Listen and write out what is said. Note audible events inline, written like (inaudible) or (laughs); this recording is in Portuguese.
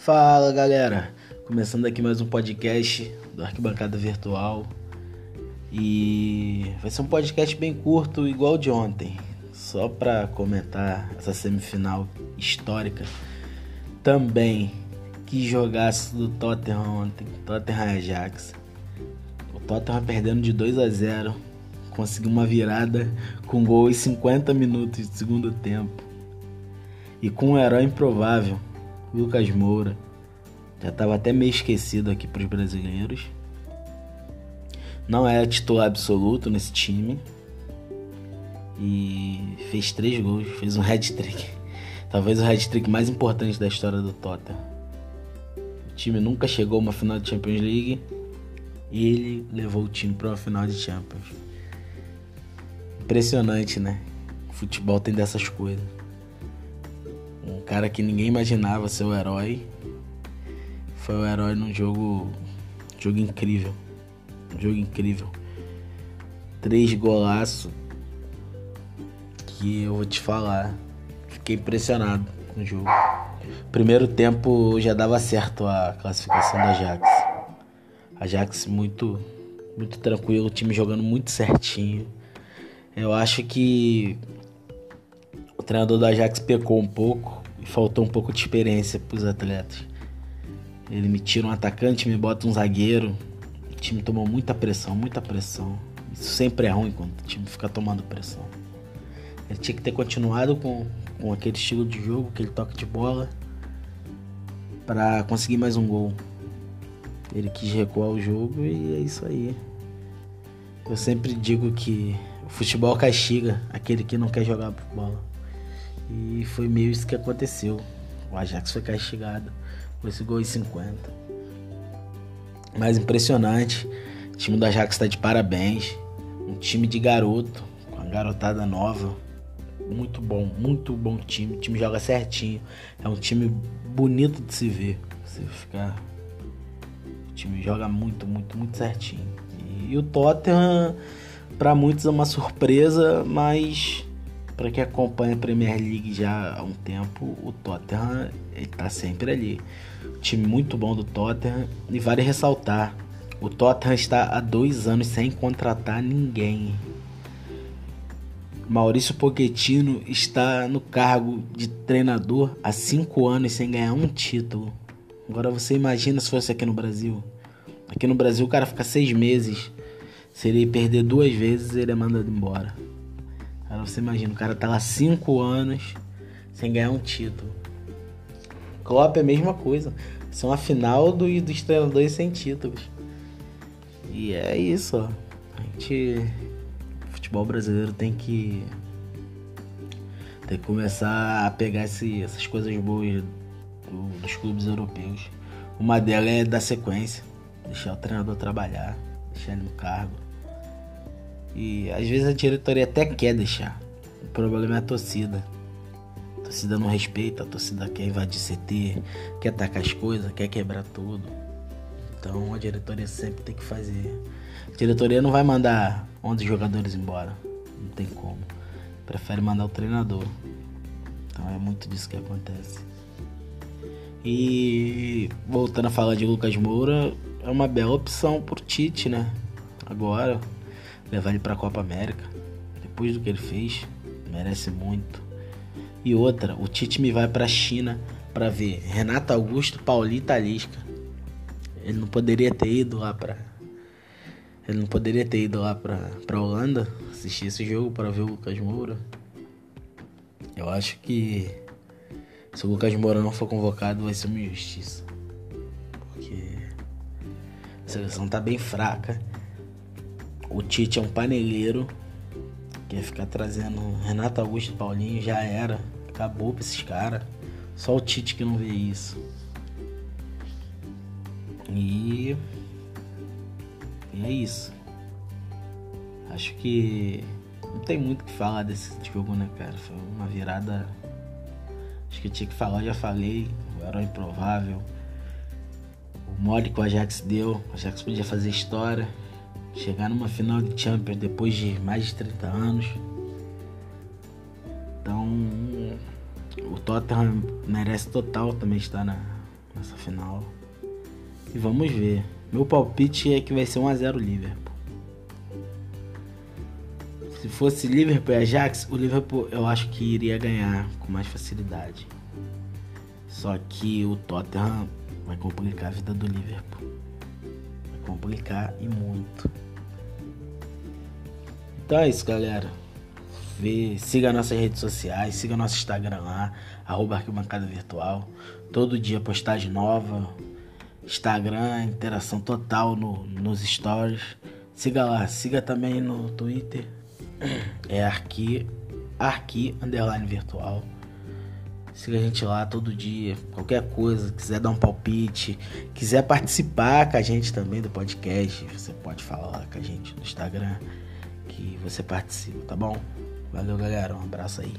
Fala galera, começando aqui mais um podcast do Arquibancada Virtual e vai ser um podcast bem curto, igual de ontem, só para comentar essa semifinal histórica. Também que jogasse do Tottenham ontem, Tottenham Ajax. O Tottenham perdendo de 2 a 0, conseguiu uma virada com gol em 50 minutos de segundo tempo. E com um herói improvável, Lucas Moura. Já estava até meio esquecido aqui para os brasileiros. Não é titular absoluto nesse time. E fez três gols, fez um hat-trick. (laughs) Talvez o hat-trick mais importante da história do Tottenham. O time nunca chegou a uma final de Champions League e ele levou o time para uma final de Champions. Impressionante, né? O futebol tem dessas coisas. Um cara que ninguém imaginava ser o herói. Foi o herói num jogo. Jogo incrível. Um jogo incrível. Três golaços. Que eu vou te falar. Fiquei impressionado com o jogo. Primeiro tempo já dava certo a classificação da Ajax. Ajax muito, muito tranquilo, o time jogando muito certinho. Eu acho que o treinador do Ajax pecou um pouco e faltou um pouco de experiência para os atletas. Ele me tira um atacante, me bota um zagueiro. O time tomou muita pressão, muita pressão. Isso sempre é ruim quando o time fica tomando pressão. Ele tinha que ter continuado com, com aquele estilo de jogo, aquele toque de bola, para conseguir mais um gol. Ele quis recuar o jogo e é isso aí. Eu sempre digo que o futebol castiga aquele que não quer jogar bola. E foi meio isso que aconteceu. O Ajax foi castigado com esse gol em 50. Mas impressionante. O time do Ajax está de parabéns. Um time de garoto, com a garotada nova. Muito bom, muito bom time. O time joga certinho. É um time bonito de se ver. Você ficar. O time joga muito, muito, muito certinho. E, o Tottenham, para muitos, é uma surpresa, mas para quem acompanha a Premier League já há um tempo, o Tottenham está sempre ali. time muito bom do Tottenham e vale ressaltar, o Tottenham está há dois anos sem contratar ninguém. Maurício Pochettino está no cargo de treinador há cinco anos sem ganhar um título. Agora você imagina se fosse aqui no Brasil. Aqui no Brasil o cara fica seis meses. Se ele perder duas vezes, ele é mandado embora. Aí você imagina, o cara tá lá cinco anos sem ganhar um título. Klopp é a mesma coisa. São a final do, dos treinadores sem títulos. E é isso, ó. A gente. O futebol brasileiro tem que. Tem que começar a pegar esse, essas coisas boas do, dos clubes europeus. Uma delas é dar sequência. Deixar o treinador trabalhar. Deixar ele no cargo e às vezes a diretoria até quer deixar. O problema é a torcida. A torcida não respeita, a torcida quer invadir CT, quer tacar as coisas, quer quebrar tudo. Então a diretoria sempre tem que fazer. A diretoria não vai mandar 11 jogadores embora. Não tem como. Prefere mandar o treinador. Então é muito disso que acontece. E voltando a falar de Lucas Moura, é uma bela opção pro Tite, né? Agora, levar ele para a Copa América. Depois do que ele fez, merece muito. E outra, o Tite me vai para a China para ver Renato Augusto, Paulinho Talisca. Ele não poderia ter ido lá para ele não poderia ter ido lá para para Holanda assistir esse jogo para ver o Lucas Moura. Eu acho que se o Lucas Moura não for convocado vai ser uma injustiça. Porque a seleção tá bem fraca o Tite é um paneleiro. Quer ficar trazendo Renato Augusto e Paulinho, já era. Acabou pra esses caras. Só o Tite que não vê isso. E. E é isso. Acho que não tem muito o que falar desse jogo, né, cara? Foi uma virada. Acho que eu tinha que falar, já falei. O herói improvável. O mole que o Ajax deu. O Ajax podia fazer história chegar numa final de Champions depois de mais de 30 anos. Então, o Tottenham merece total também estar na, nessa final. E vamos ver. Meu palpite é que vai ser 1x0 Liverpool. Se fosse Liverpool e Ajax, o Liverpool eu acho que iria ganhar com mais facilidade. Só que o Tottenham vai complicar a vida do Liverpool. Complicar e muito. Então é isso, galera. Vê, siga nossas redes sociais, siga nosso Instagram lá, arroba arquibancada virtual. Todo dia postagem nova. Instagram, interação total no, nos stories. Siga lá, siga também no Twitter. É Arqui, Arqui Underline Virtual. Siga a gente lá todo dia. Qualquer coisa, quiser dar um palpite, quiser participar com a gente também do podcast, você pode falar lá com a gente no Instagram que você participa, tá bom? Valeu, galera. Um abraço aí.